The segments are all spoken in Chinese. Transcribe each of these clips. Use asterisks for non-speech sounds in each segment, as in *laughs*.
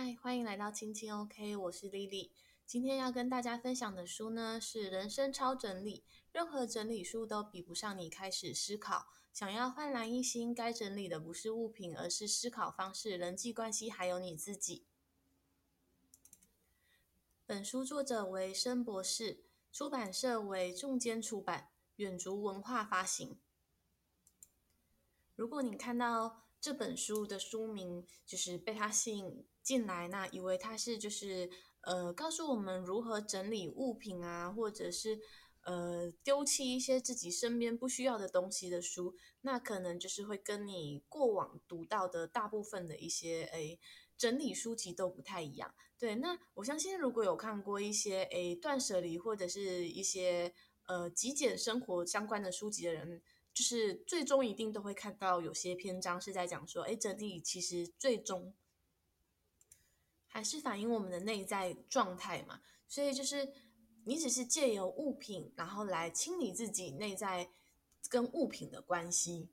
嗨，欢迎来到青青 OK，我是丽丽。今天要跟大家分享的书呢是《人生超整理》，任何整理书都比不上你开始思考。想要焕然一新，该整理的不是物品，而是思考方式、人际关系，还有你自己。本书作者为申博士，出版社为众间出版，远足文化发行。如果你看到这本书的书名，就是被它吸引进来，那以为它是就是呃告诉我们如何整理物品啊，或者是呃丢弃一些自己身边不需要的东西的书，那可能就是会跟你过往读到的大部分的一些诶整理书籍都不太一样。对，那我相信如果有看过一些诶断舍离或者是一些呃极简生活相关的书籍的人，就是最终一定都会看到有些篇章是在讲说，诶整理其实最终。还是反映我们的内在状态嘛，所以就是你只是借由物品，然后来清理自己内在跟物品的关系。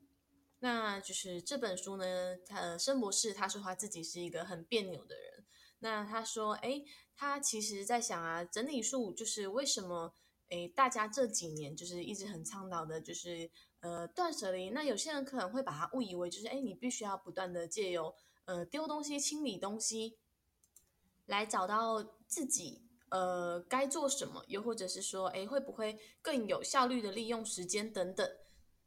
那就是这本书呢，他申博士他说他自己是一个很别扭的人。那他说，哎，他其实在想啊，整理术就是为什么，哎，大家这几年就是一直很倡导的，就是呃断舍离。那有些人可能会把它误以为就是，哎，你必须要不断的借由呃丢东西、清理东西。来找到自己，呃，该做什么，又或者是说，诶，会不会更有效率的利用时间等等。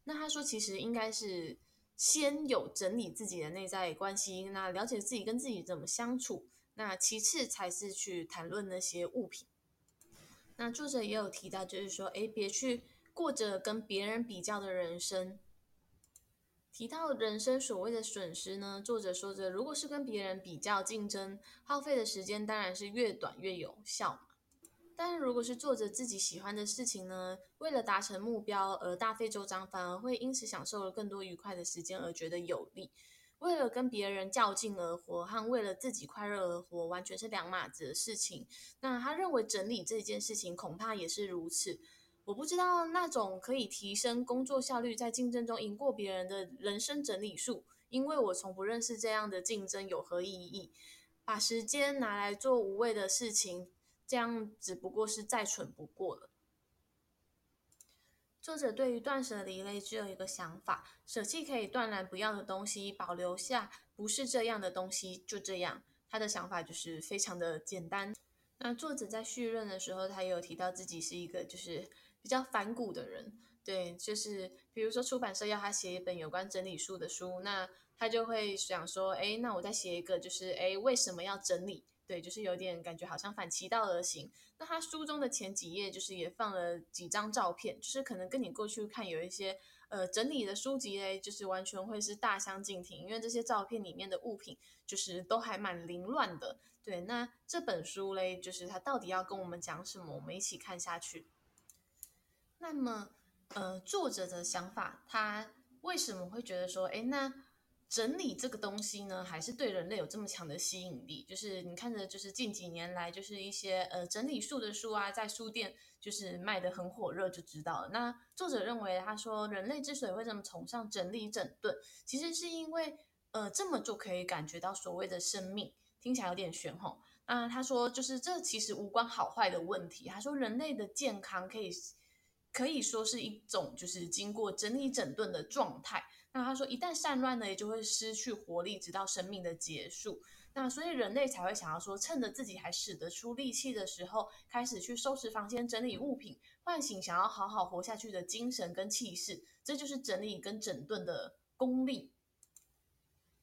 那他说，其实应该是先有整理自己的内在关系，那了解自己跟自己怎么相处，那其次才是去谈论那些物品。那作者也有提到，就是说，诶，别去过着跟别人比较的人生。提到人生所谓的损失呢，作者说着，如果是跟别人比较竞争，耗费的时间当然是越短越有效嘛。但如果是做着自己喜欢的事情呢，为了达成目标而大费周章，反而会因此享受了更多愉快的时间而觉得有利。为了跟别人较劲而活，和为了自己快乐而活，完全是两码子的事情。那他认为整理这件事情恐怕也是如此。我不知道那种可以提升工作效率，在竞争中赢过别人的人生整理术，因为我从不认识这样的竞争有何意义？把时间拿来做无谓的事情，这样只不过是再蠢不过了。作者对于断舍离类只有一个想法：舍弃可以断然不要的东西，保留下不是这样的东西，就这样。他的想法就是非常的简单。那作者在序论的时候，他也有提到自己是一个就是。比较反骨的人，对，就是比如说出版社要他写一本有关整理术的书，那他就会想说，哎，那我再写一个，就是哎，为什么要整理？对，就是有点感觉好像反其道而行。那他书中的前几页就是也放了几张照片，就是可能跟你过去看有一些呃整理的书籍嘞，就是完全会是大相径庭，因为这些照片里面的物品就是都还蛮凌乱的。对，那这本书嘞，就是他到底要跟我们讲什么？我们一起看下去。那么，呃，作者的想法，他为什么会觉得说，诶，那整理这个东西呢，还是对人类有这么强的吸引力？就是你看着，就是近几年来，就是一些呃整理术的书啊，在书店就是卖得很火热，就知道了。那作者认为，他说人类之所以会这么崇尚整理整顿，其实是因为，呃，这么就可以感觉到所谓的生命，听起来有点玄吼。那他说，就是这其实无关好坏的问题。他说，人类的健康可以。可以说是一种就是经过整理整顿的状态。那他说，一旦散乱呢，也就会失去活力，直到生命的结束。那所以人类才会想要说，趁着自己还使得出力气的时候，开始去收拾房间、整理物品，唤醒想要好好活下去的精神跟气势。这就是整理跟整顿的功力。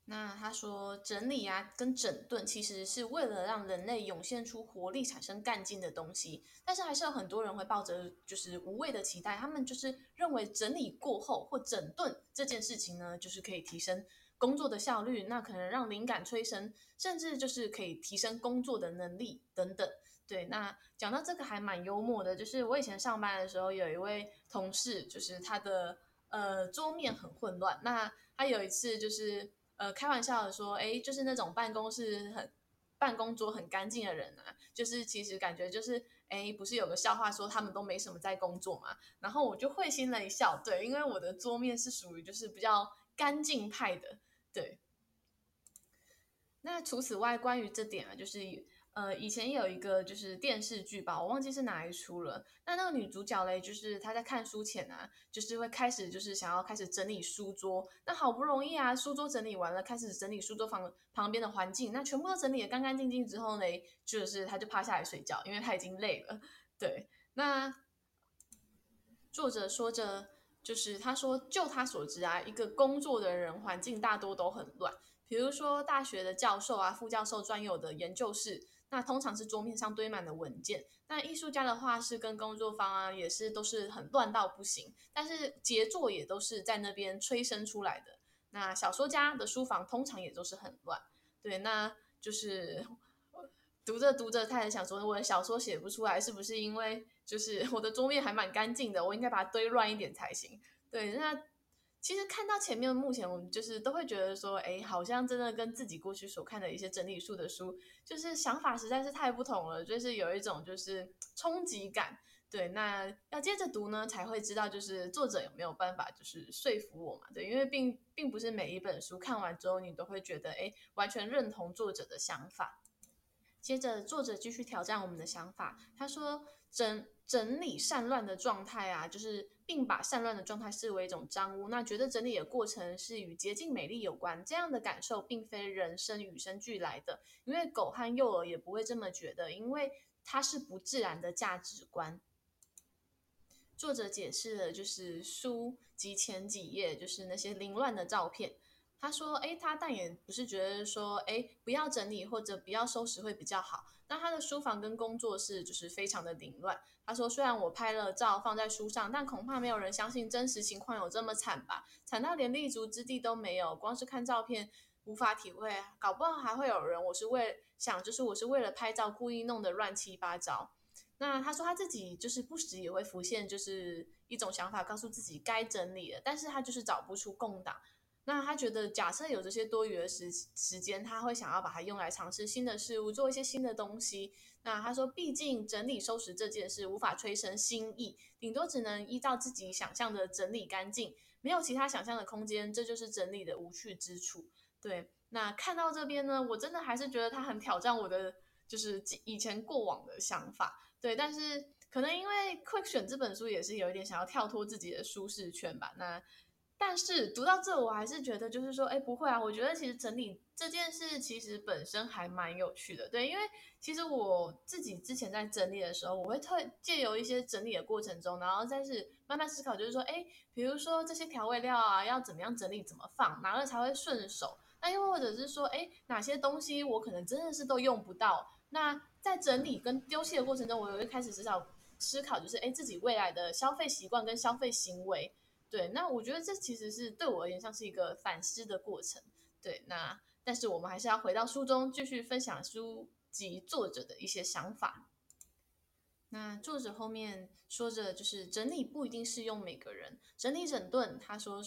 那他说，整理啊，跟整顿其实是为了让人类涌现出活力、产生干劲的东西。但是还是有很多人会抱着就是无谓的期待，他们就是认为整理过后或整顿这件事情呢，就是可以提升工作的效率，那可能让灵感催生，甚至就是可以提升工作的能力等等。对，那讲到这个还蛮幽默的，就是我以前上班的时候，有一位同事，就是他的呃桌面很混乱，那他有一次就是。呃，开玩笑的说，哎，就是那种办公室很办公桌很干净的人啊，就是其实感觉就是，哎，不是有个笑话说他们都没什么在工作嘛？然后我就会心了一笑，对，因为我的桌面是属于就是比较干净派的，对。那除此外，关于这点啊，就是呃，以前有一个就是电视剧吧，我忘记是哪一出了。那那个女主角嘞，就是她在看书前啊，就是会开始就是想要开始整理书桌。那好不容易啊，书桌整理完了，开始整理书桌旁旁边的环境，那全部都整理得干干净净之后呢，就是她就趴下来睡觉，因为她已经累了。*laughs* 对，那作者说着，就是他说，就他所知啊，一个工作的人环境大多都很乱。比如说大学的教授啊、副教授专有的研究室，那通常是桌面上堆满的文件。那艺术家的画室跟工作坊啊，也是都是很乱到不行。但是杰作也都是在那边催生出来的。那小说家的书房通常也都是很乱。对，那就是读着读着，他也想说，我的小说写不出来，是不是因为就是我的桌面还蛮干净的？我应该把它堆乱一点才行。对，那。其实看到前面，目前我们就是都会觉得说，哎，好像真的跟自己过去所看的一些整理术的书，就是想法实在是太不同了，就是有一种就是冲击感。对，那要接着读呢，才会知道就是作者有没有办法就是说服我嘛？对，因为并并不是每一本书看完之后，你都会觉得哎，完全认同作者的想法。接着作者继续挑战我们的想法，他说整整理散乱的状态啊，就是。并把散乱的状态视为一种脏污，那觉得整理的过程是与洁净美丽有关，这样的感受并非人生与生俱来的，因为狗和幼儿也不会这么觉得，因为它是不自然的价值观。作者解释了，就是书及前几页就是那些凌乱的照片。他说：“诶，他但也不是觉得说，诶，不要整理或者不要收拾会比较好。那他的书房跟工作室就是非常的凌乱。他说，虽然我拍了照放在书上，但恐怕没有人相信真实情况有这么惨吧？惨到连立足之地都没有，光是看照片无法体会，搞不好还会有人，我是为想，就是我是为了拍照故意弄得乱七八糟。那他说他自己就是不时也会浮现，就是一种想法，告诉自己该整理了，但是他就是找不出共党。”那他觉得，假设有这些多余的时时间，他会想要把它用来尝试新的事物，做一些新的东西。那他说，毕竟整理收拾这件事无法催生新意，顶多只能依照自己想象的整理干净，没有其他想象的空间，这就是整理的无趣之处。对，那看到这边呢，我真的还是觉得他很挑战我的，就是以前过往的想法。对，但是可能因为 Quick 选这本书也是有一点想要跳脱自己的舒适圈吧。那。但是读到这，我还是觉得，就是说，哎，不会啊。我觉得其实整理这件事，其实本身还蛮有趣的，对。因为其实我自己之前在整理的时候，我会特借由一些整理的过程中，然后再是慢慢思考，就是说，哎，比如说这些调味料啊，要怎么样整理，怎么放，哪个才会顺手？那又或者是说，哎，哪些东西我可能真的是都用不到？那在整理跟丢弃的过程中，我会开始思考思考，就是哎，自己未来的消费习惯跟消费行为。对，那我觉得这其实是对我而言像是一个反思的过程。对，那但是我们还是要回到书中继续分享书籍作者的一些想法。那作者后面说着，就是整理不一定适用每个人，整理整顿，他说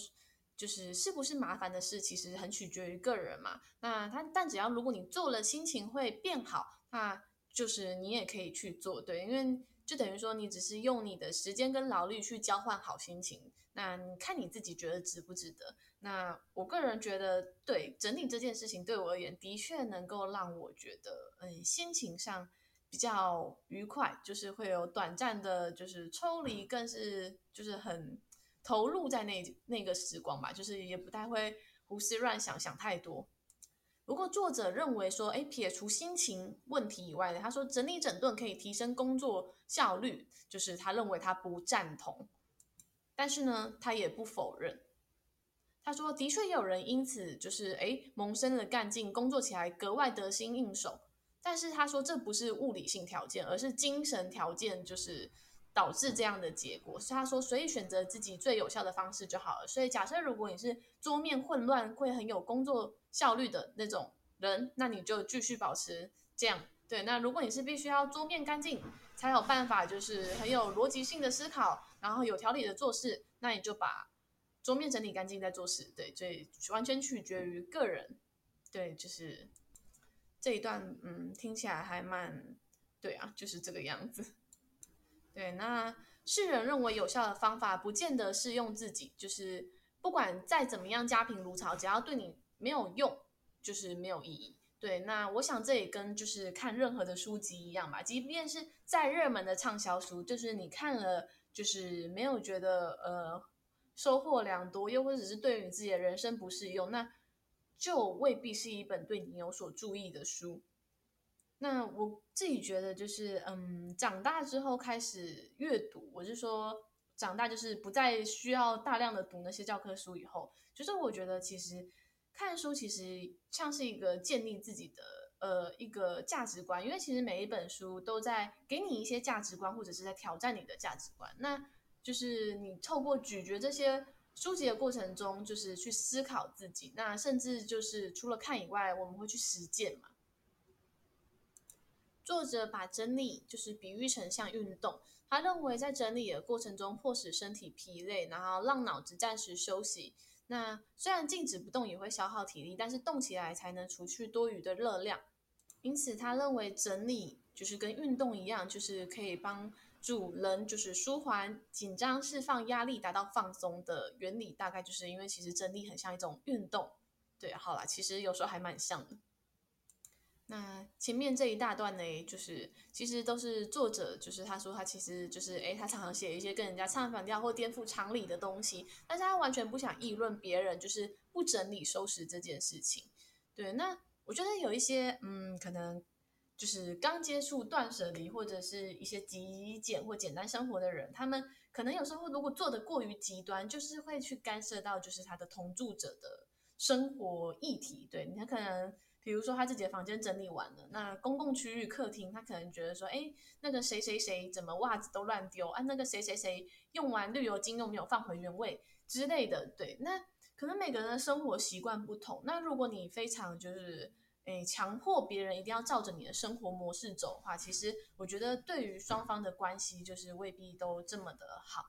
就是是不是麻烦的事，其实很取决于个人嘛。那他但只要如果你做了，心情会变好，那就是你也可以去做。对，因为就等于说你只是用你的时间跟劳力去交换好心情。那你看你自己觉得值不值得？那我个人觉得，对整理这件事情对我而言，的确能够让我觉得，嗯，心情上比较愉快，就是会有短暂的，就是抽离，更是就是很投入在那那个时光吧，就是也不太会胡思乱想，想太多。不过作者认为说，诶，撇除心情问题以外的，他说整理整顿可以提升工作效率，就是他认为他不赞同。但是呢，他也不否认。他说，的确有人因此就是诶萌生了干劲，工作起来格外得心应手。但是他说，这不是物理性条件，而是精神条件，就是导致这样的结果。所以他说，所以选择自己最有效的方式就好了。所以假设如果你是桌面混乱，会很有工作效率的那种人，那你就继续保持这样。对，那如果你是必须要桌面干净，才有办法，就是很有逻辑性的思考，然后有条理的做事，那你就把桌面整理干净再做事。对，所以完全取决于个人。对，就是这一段，嗯，听起来还蛮对啊，就是这个样子。对，那世人认为有效的方法，不见得适用自己。就是不管再怎么样家贫如潮，只要对你没有用，就是没有意义。对，那我想这也跟就是看任何的书籍一样吧，即便是再热门的畅销书，就是你看了就是没有觉得呃收获良多，又或者是对于你自己的人生不适用，那就未必是一本对你有所注意的书。那我自己觉得就是嗯，长大之后开始阅读，我是说长大就是不再需要大量的读那些教科书以后，就是我觉得其实。看书其实像是一个建立自己的呃一个价值观，因为其实每一本书都在给你一些价值观，或者是在挑战你的价值观。那就是你透过咀嚼这些书籍的过程中，就是去思考自己。那甚至就是除了看以外，我们会去实践嘛。作者把整理就是比喻成像运动，他认为在整理的过程中，迫使身体疲累，然后让脑子暂时休息。那虽然静止不动也会消耗体力，但是动起来才能除去多余的热量。因此，他认为整理就是跟运动一样，就是可以帮助人就是舒缓紧张、释放压力、达到放松的原理。大概就是因为其实整理很像一种运动。对，好啦，其实有时候还蛮像的。那前面这一大段呢，就是其实都是作者，就是他说他其实就是，诶，他常常写一些跟人家唱反调或颠覆常理的东西，但是他完全不想议论别人，就是不整理收拾这件事情。对，那我觉得有一些，嗯，可能就是刚接触断舍离或者是一些极简或简单生活的人，他们可能有时候如果做的过于极端，就是会去干涉到就是他的同住者的生活议题。对，你可能。比如说他自己的房间整理完了，那公共区域客厅，他可能觉得说，哎，那个谁谁谁怎么袜子都乱丢啊？那个谁谁谁用完绿油精又没有放回原位之类的。对，那可能每个人的生活习惯不同。那如果你非常就是，哎，强迫别人一定要照着你的生活模式走的话，其实我觉得对于双方的关系就是未必都这么的好。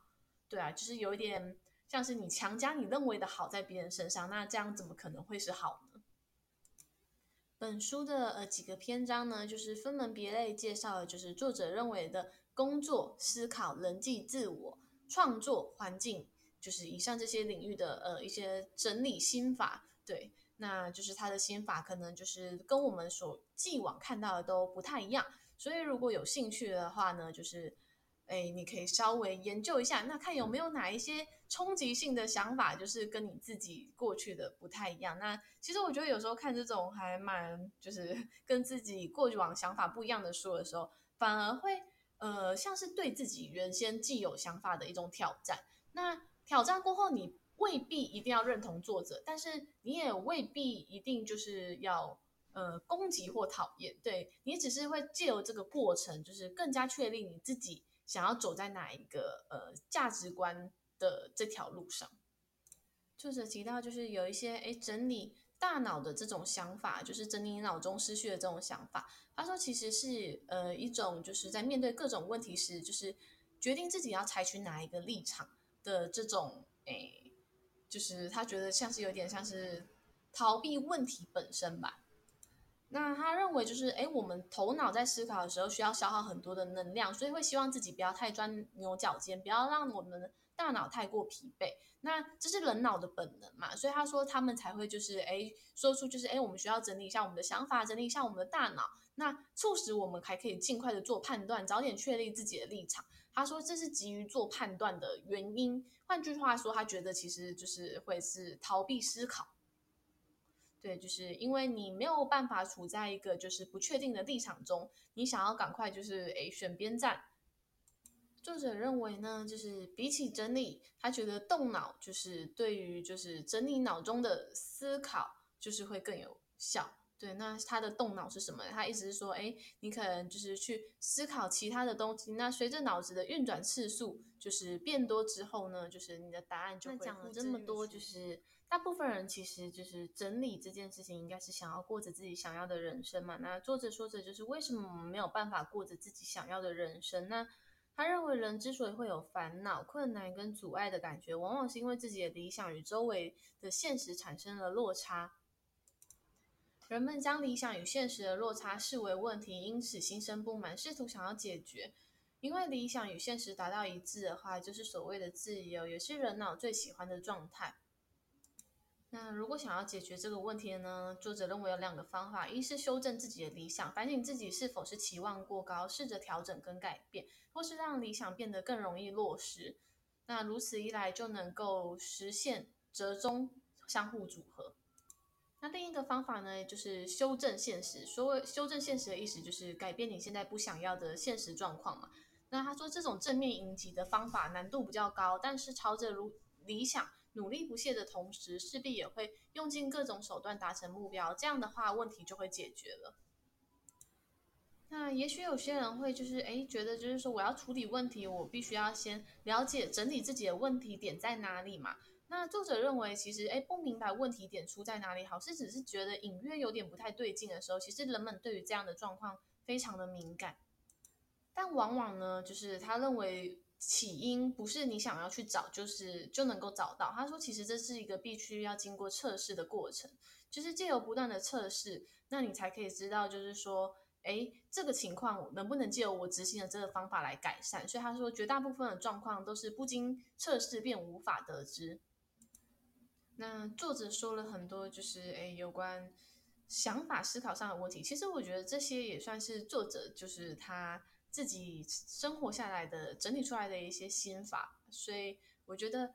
对啊，就是有一点像是你强加你认为的好在别人身上，那这样怎么可能会是好呢？本书的呃几个篇章呢，就是分门别类介绍了，就是作者认为的工作、思考、人际、自我、创作、环境，就是以上这些领域的呃一些整理心法。对，那就是他的心法可能就是跟我们所既往看到的都不太一样，所以如果有兴趣的话呢，就是。哎，你可以稍微研究一下，那看有没有哪一些冲击性的想法，就是跟你自己过去的不太一样。那其实我觉得有时候看这种还蛮，就是 *laughs* 跟自己过往想法不一样的书的时候，反而会呃像是对自己原先既有想法的一种挑战。那挑战过后，你未必一定要认同作者，但是你也未必一定就是要呃攻击或讨厌。对，你只是会借由这个过程，就是更加确立你自己。想要走在哪一个呃价值观的这条路上？作者提到，就是有一些诶整理大脑的这种想法，就是整理脑中思绪的这种想法。他说，其实是呃一种就是在面对各种问题时，就是决定自己要采取哪一个立场的这种诶，就是他觉得像是有点像是逃避问题本身吧。那他认为就是，诶，我们头脑在思考的时候需要消耗很多的能量，所以会希望自己不要太钻牛角尖，不要让我们的大脑太过疲惫。那这是人脑的本能嘛，所以他说他们才会就是，诶，说出就是，诶，我们需要整理一下我们的想法，整理一下我们的大脑，那促使我们还可以尽快的做判断，早点确立自己的立场。他说这是急于做判断的原因。换句话说，他觉得其实就是会是逃避思考。对，就是因为你没有办法处在一个就是不确定的立场中，你想要赶快就是诶选边站。作者认为呢，就是比起整理，他觉得动脑就是对于就是整理脑中的思考就是会更有效。对，那他的动脑是什么？他意思是说，诶，你可能就是去思考其他的东西。那随着脑子的运转次数就是变多之后呢，就是你的答案就会。那讲了这么多，就是。大部分人其实就是整理这件事情，应该是想要过着自己想要的人生嘛。那作者说着就是为什么我们没有办法过着自己想要的人生呢？他认为人之所以会有烦恼、困难跟阻碍的感觉，往往是因为自己的理想与周围的现实产生了落差。人们将理想与现实的落差视为问题，因此心生不满，试图想要解决。因为理想与现实达到一致的话，就是所谓的自由，也是人脑最喜欢的状态。那如果想要解决这个问题呢，作者认为有两个方法：一是修正自己的理想，反省自己是否是期望过高，试着调整跟改变；或是让理想变得更容易落实。那如此一来，就能够实现折中相互组合。那另一个方法呢，就是修正现实。所谓修正现实的意思，就是改变你现在不想要的现实状况嘛。那他说，这种正面迎击的方法难度比较高，但是朝着如理想。努力不懈的同时，势必也会用尽各种手段达成目标。这样的话，问题就会解决了。那也许有些人会就是诶，觉得就是说，我要处理问题，我必须要先了解整理自己的问题点在哪里嘛。那作者认为，其实诶，不明白问题点出在哪里，好是只是觉得隐约有点不太对劲的时候，其实人们对于这样的状况非常的敏感。但往往呢，就是他认为。起因不是你想要去找，就是就能够找到。他说，其实这是一个必须要经过测试的过程，就是借由不断的测试，那你才可以知道，就是说，诶，这个情况能不能借由我执行的这个方法来改善。所以他说，绝大部分的状况都是不经测试便无法得知。那作者说了很多，就是诶，有关想法思考上的问题。其实我觉得这些也算是作者，就是他。自己生活下来的整理出来的一些心法，所以我觉得，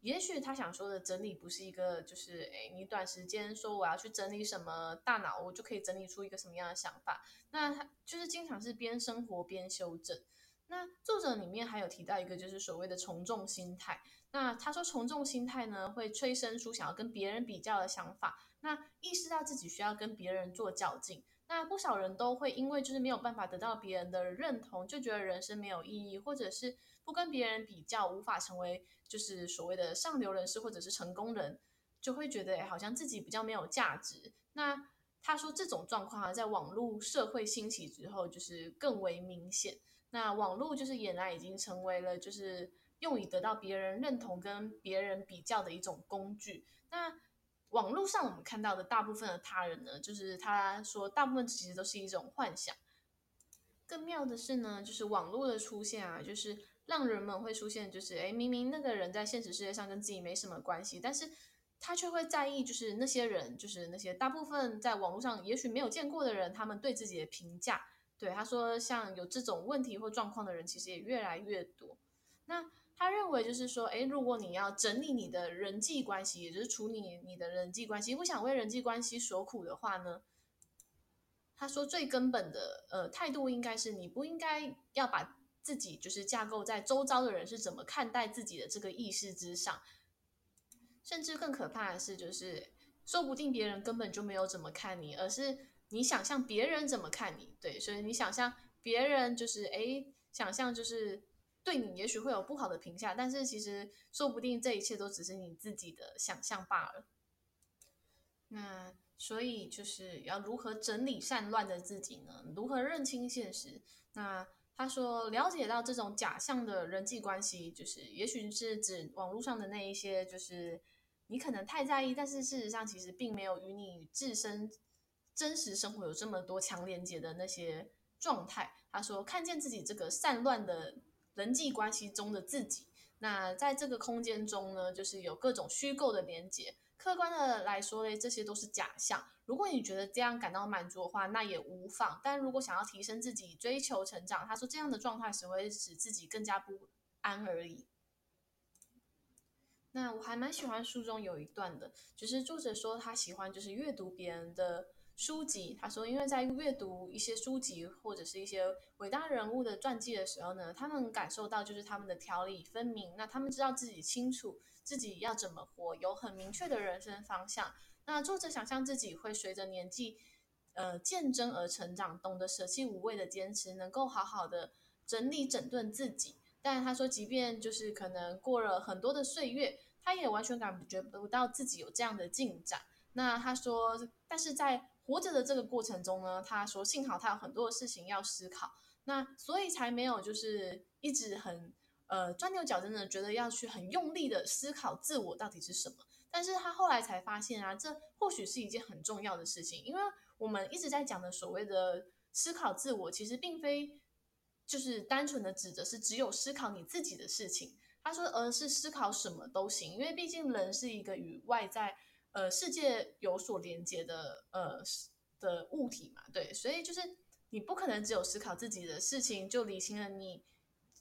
也许他想说的整理不是一个，就是诶，你短时间说我要去整理什么大脑，我就可以整理出一个什么样的想法。那他就是经常是边生活边修正。那作者里面还有提到一个，就是所谓的从众心态。那他说从众心态呢，会催生出想要跟别人比较的想法，那意识到自己需要跟别人做较劲。那不少人都会因为就是没有办法得到别人的认同，就觉得人生没有意义，或者是不跟别人比较，无法成为就是所谓的上流人士或者是成功人，就会觉得好像自己比较没有价值。那他说这种状况啊，在网络社会兴起之后，就是更为明显。那网络就是俨然已经成为了就是用以得到别人认同跟别人比较的一种工具。那网络上我们看到的大部分的他人呢，就是他说大部分其实都是一种幻想。更妙的是呢，就是网络的出现啊，就是让人们会出现，就是诶，明明那个人在现实世界上跟自己没什么关系，但是他却会在意，就是那些人，就是那些大部分在网络上也许没有见过的人，他们对自己的评价。对，他说，像有这种问题或状况的人，其实也越来越多。那。他认为就是说，诶，如果你要整理你的人际关系，也就是处理你的人际关系，不想为人际关系所苦的话呢，他说最根本的呃态度应该是，你不应该要把自己就是架构在周遭的人是怎么看待自己的这个意识之上，甚至更可怕的是，就是说不定别人根本就没有怎么看你，而是你想象别人怎么看你，对，所以你想象别人就是诶，想象就是。对你也许会有不好的评价，但是其实说不定这一切都只是你自己的想象罢了。那所以就是要如何整理善乱的自己呢？如何认清现实？那他说，了解到这种假象的人际关系，就是也许是指网络上的那一些，就是你可能太在意，但是事实上其实并没有与你自身真实生活有这么多强连接的那些状态。他说，看见自己这个散乱的。人际关系中的自己，那在这个空间中呢，就是有各种虚构的连接。客观的来说呢，这些都是假象。如果你觉得这样感到满足的话，那也无妨。但如果想要提升自己、追求成长，他说这样的状态只会使自己更加不安而已。那我还蛮喜欢书中有一段的，就是作者说他喜欢就是阅读别人的。书籍，他说，因为在阅读一些书籍或者是一些伟大人物的传记的时候呢，他们感受到就是他们的条理分明，那他们知道自己清楚自己要怎么活，有很明确的人生方向。那作者想象自己会随着年纪，呃，渐增而成长，懂得舍弃无谓的坚持，能够好好的整理整顿自己。但他说，即便就是可能过了很多的岁月，他也完全感觉不到自己有这样的进展。那他说，但是在活着的这个过程中呢，他说幸好他有很多的事情要思考，那所以才没有就是一直很呃钻牛角尖的觉得要去很用力的思考自我到底是什么。但是他后来才发现啊，这或许是一件很重要的事情，因为我们一直在讲的所谓的思考自我，其实并非就是单纯的指的是只有思考你自己的事情。他说，而是思考什么都行，因为毕竟人是一个与外在。呃世界有所连接的呃的物体嘛，对，所以就是你不可能只有思考自己的事情就理清了你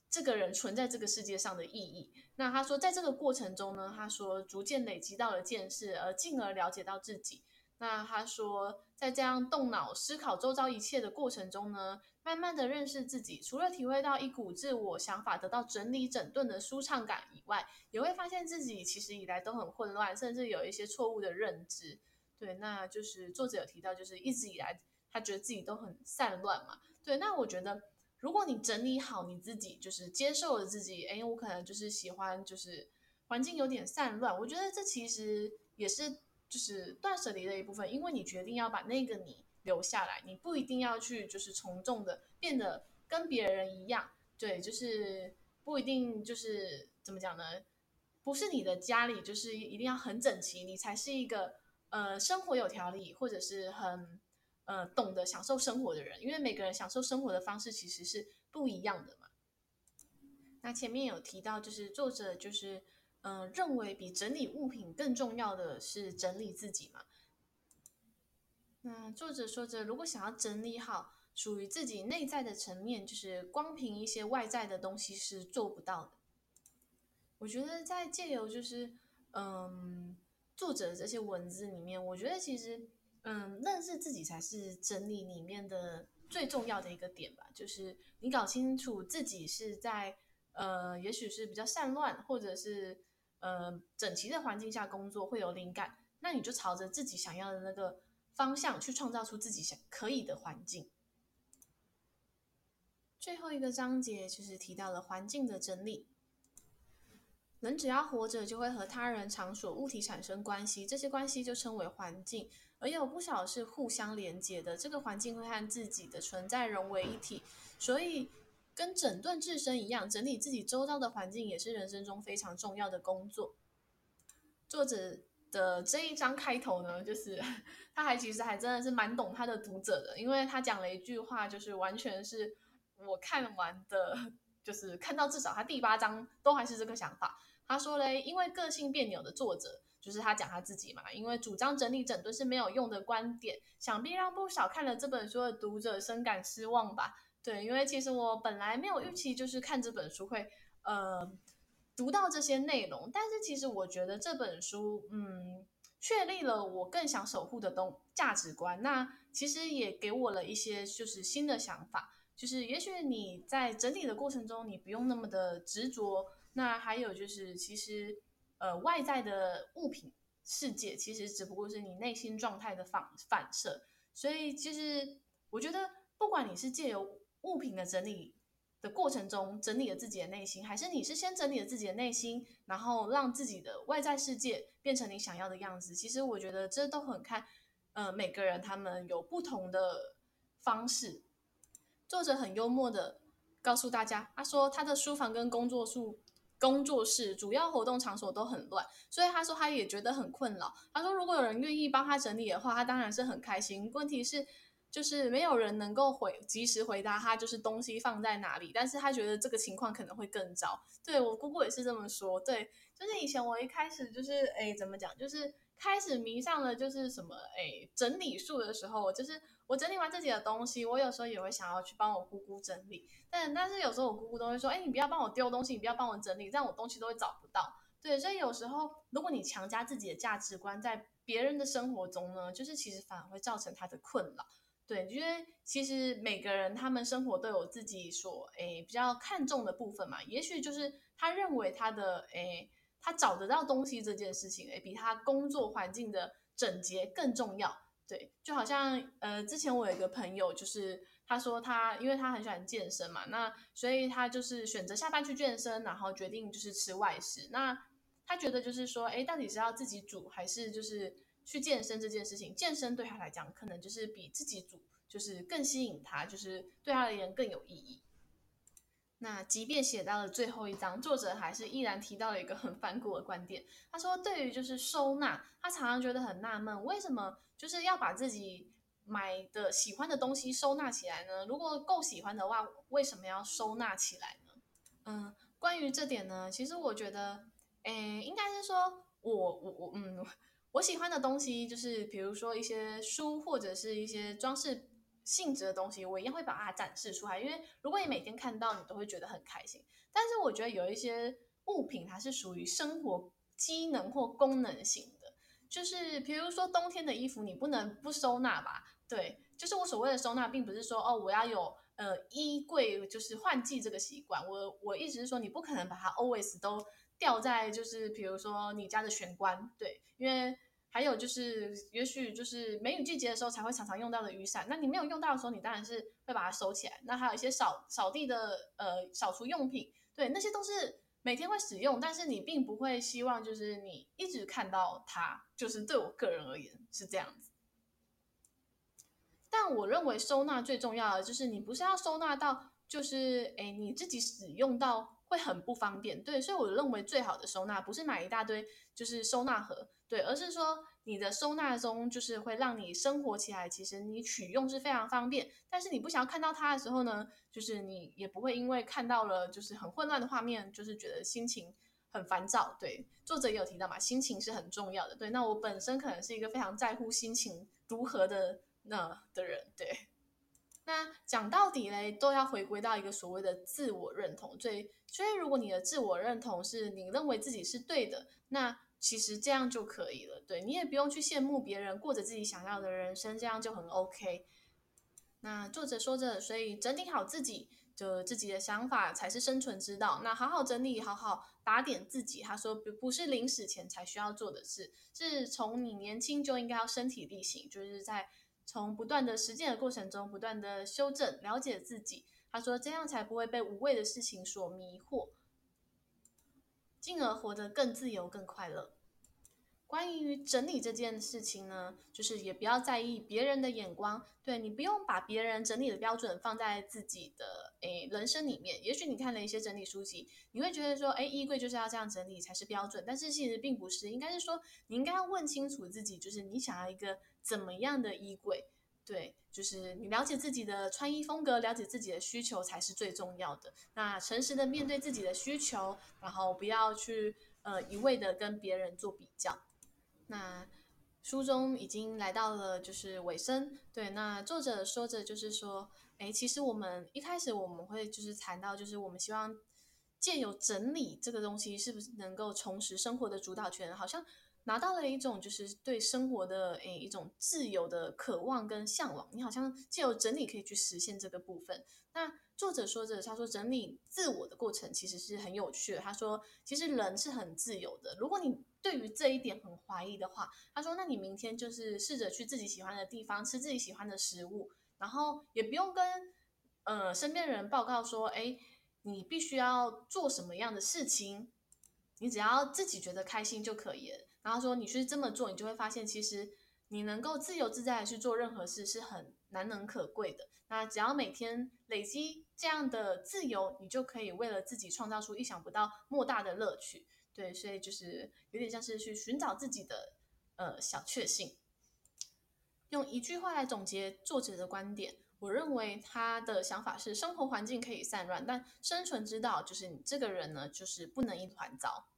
这个人存在这个世界上的意义。那他说，在这个过程中呢，他说逐渐累积到了见识，而进而了解到自己。那他说，在这样动脑思考周遭一切的过程中呢，慢慢的认识自己，除了体会到一股自我想法得到整理整顿的舒畅感以外，也会发现自己其实以来都很混乱，甚至有一些错误的认知。对，那就是作者有提到，就是一直以来他觉得自己都很散乱嘛。对，那我觉得如果你整理好你自己，就是接受了自己，诶，我可能就是喜欢，就是环境有点散乱。我觉得这其实也是。就是断舍离的一部分，因为你决定要把那个你留下来，你不一定要去就是从众的变得跟别人一样，对，就是不一定就是怎么讲呢？不是你的家里就是一定要很整齐，你才是一个呃生活有条理或者是很呃懂得享受生活的人，因为每个人享受生活的方式其实是不一样的嘛。那前面有提到，就是作者就是。嗯、认为比整理物品更重要的是整理自己嘛。那作者说着，如果想要整理好属于自己内在的层面，就是光凭一些外在的东西是做不到的。我觉得在借由就是嗯作者这些文字里面，我觉得其实嗯认识自己才是整理里面的最重要的一个点吧。就是你搞清楚自己是在呃，也许是比较散乱，或者是。呃，整齐的环境下工作会有灵感，那你就朝着自己想要的那个方向去创造出自己想可以的环境。最后一个章节就是提到了环境的整理。人只要活着，就会和他人、场所、物体产生关系，这些关系就称为环境，而有不少是互相连接的。这个环境会和自己的存在融为一体，所以。跟整顿自身一样，整理自己周遭的环境也是人生中非常重要的工作。作者的这一章开头呢，就是 *laughs* 他还其实还真的是蛮懂他的读者的，因为他讲了一句话，就是完全是我看完的，就是看到至少他第八章都还是这个想法。他说嘞，因为个性别扭的作者，就是他讲他自己嘛，因为主张整理整顿是没有用的观点，想必让不少看了这本书的读者深感失望吧。对，因为其实我本来没有预期，就是看这本书会，呃，读到这些内容。但是其实我觉得这本书，嗯，确立了我更想守护的东价值观。那其实也给我了一些就是新的想法，就是也许你在整理的过程中，你不用那么的执着。那还有就是，其实呃，外在的物品世界，其实只不过是你内心状态的反反射。所以其实我觉得，不管你是借由物品的整理的过程中，整理了自己的内心，还是你是先整理了自己的内心，然后让自己的外在世界变成你想要的样子？其实我觉得这都很看，呃，每个人他们有不同的方式。作者很幽默的告诉大家，他说他的书房跟工作室、工作室主要活动场所都很乱，所以他说他也觉得很困扰。他说如果有人愿意帮他整理的话，他当然是很开心。问题是。就是没有人能够回及时回答他，就是东西放在哪里。但是他觉得这个情况可能会更糟。对，我姑姑也是这么说。对，就是以前我一开始就是哎，怎么讲？就是开始迷上了就是什么哎整理术的时候，就是我整理完自己的东西，我有时候也会想要去帮我姑姑整理。但但是有时候我姑姑都会说，哎，你不要帮我丢东西，你不要帮我整理，这样我东西都会找不到。对，所以有时候如果你强加自己的价值观在别人的生活中呢，就是其实反而会造成他的困扰。对，因为其实每个人他们生活都有自己所诶比较看重的部分嘛。也许就是他认为他的诶他找得到东西这件事情，诶比他工作环境的整洁更重要。对，就好像呃之前我有一个朋友，就是他说他因为他很喜欢健身嘛，那所以他就是选择下班去健身，然后决定就是吃外食。那他觉得就是说，诶到底是要自己煮还是就是。去健身这件事情，健身对他来讲，可能就是比自己煮就是更吸引他，就是对他而言更有意义。那即便写到了最后一章，作者还是依然提到了一个很反骨的观点。他说，对于就是收纳，他常常觉得很纳闷，为什么就是要把自己买的喜欢的东西收纳起来呢？如果够喜欢的话，为什么要收纳起来呢？嗯，关于这点呢，其实我觉得，诶，应该是说我我我嗯。我喜欢的东西，就是比如说一些书或者是一些装饰性质的东西，我一样会把它展示出来。因为如果你每天看到，你都会觉得很开心。但是我觉得有一些物品，它是属于生活机能或功能型的，就是比如说冬天的衣服，你不能不收纳吧？对，就是我所谓的收纳，并不是说哦，我要有。呃，衣柜就是换季这个习惯，我我一直是说，你不可能把它 always 都吊在，就是比如说你家的玄关，对，因为还有就是，也许就是梅雨季节的时候才会常常用到的雨伞，那你没有用到的时候，你当然是会把它收起来。那还有一些扫扫地的呃扫除用品，对，那些都是每天会使用，但是你并不会希望就是你一直看到它，就是对我个人而言是这样子。但我认为收纳最重要的就是你不是要收纳到，就是诶你自己使用到会很不方便，对，所以我认为最好的收纳不是买一大堆就是收纳盒，对，而是说你的收纳中就是会让你生活起来，其实你取用是非常方便，但是你不想要看到它的时候呢，就是你也不会因为看到了就是很混乱的画面，就是觉得心情很烦躁，对，作者也有提到嘛，心情是很重要的，对，那我本身可能是一个非常在乎心情如何的。那的人对，那讲到底嘞，都要回归到一个所谓的自我认同。最，所以如果你的自我认同是你认为自己是对的，那其实这样就可以了。对，你也不用去羡慕别人过着自己想要的人生，这样就很 OK。那作者说着，所以整理好自己，就自己的想法才是生存之道。那好好整理，好好打点自己。他说，不不是临死前才需要做的事，是从你年轻就应该要身体力行，就是在。从不断的实践的过程中，不断的修正、了解自己。他说，这样才不会被无谓的事情所迷惑，进而活得更自由、更快乐。关于整理这件事情呢，就是也不要在意别人的眼光。对，你不用把别人整理的标准放在自己的诶人生里面。也许你看了一些整理书籍，你会觉得说，诶，衣柜就是要这样整理才是标准。但是其实并不是，应该是说你应该要问清楚自己，就是你想要一个怎么样的衣柜。对，就是你了解自己的穿衣风格，了解自己的需求才是最重要的。那诚实的面对自己的需求，然后不要去呃一味的跟别人做比较。那书中已经来到了就是尾声，对，那作者说着就是说，诶，其实我们一开始我们会就是谈到，就是我们希望借由整理这个东西，是不是能够重拾生活的主导权？好像拿到了一种就是对生活的诶一种自由的渴望跟向往，你好像借由整理可以去实现这个部分。那作者说着，他说整理自我的过程其实是很有趣的。他说，其实人是很自由的。如果你对于这一点很怀疑的话，他说，那你明天就是试着去自己喜欢的地方吃自己喜欢的食物，然后也不用跟呃身边人报告说，哎，你必须要做什么样的事情，你只要自己觉得开心就可以了。然后说你去这么做，你就会发现，其实你能够自由自在的去做任何事是很难能可贵的。那只要每天累积这样的自由，你就可以为了自己创造出意想不到莫大的乐趣。对，所以就是有点像是去寻找自己的呃小确幸。用一句话来总结作者的观点，我认为他的想法是：生活环境可以散乱，但生存之道就是你这个人呢，就是不能一团糟。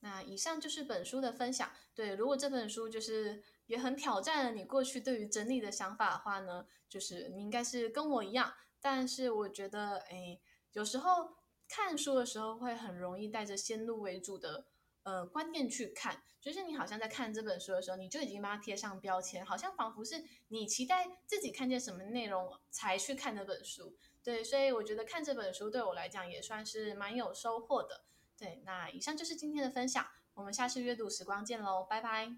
那以上就是本书的分享。对，如果这本书就是。也很挑战了你过去对于整理的想法的话呢，就是你应该是跟我一样，但是我觉得，诶，有时候看书的时候会很容易带着先入为主的呃观念去看，就是你好像在看这本书的时候，你就已经把它贴上标签，好像仿佛是你期待自己看见什么内容才去看这本书。对，所以我觉得看这本书对我来讲也算是蛮有收获的。对，那以上就是今天的分享，我们下次阅读时光见喽，拜拜。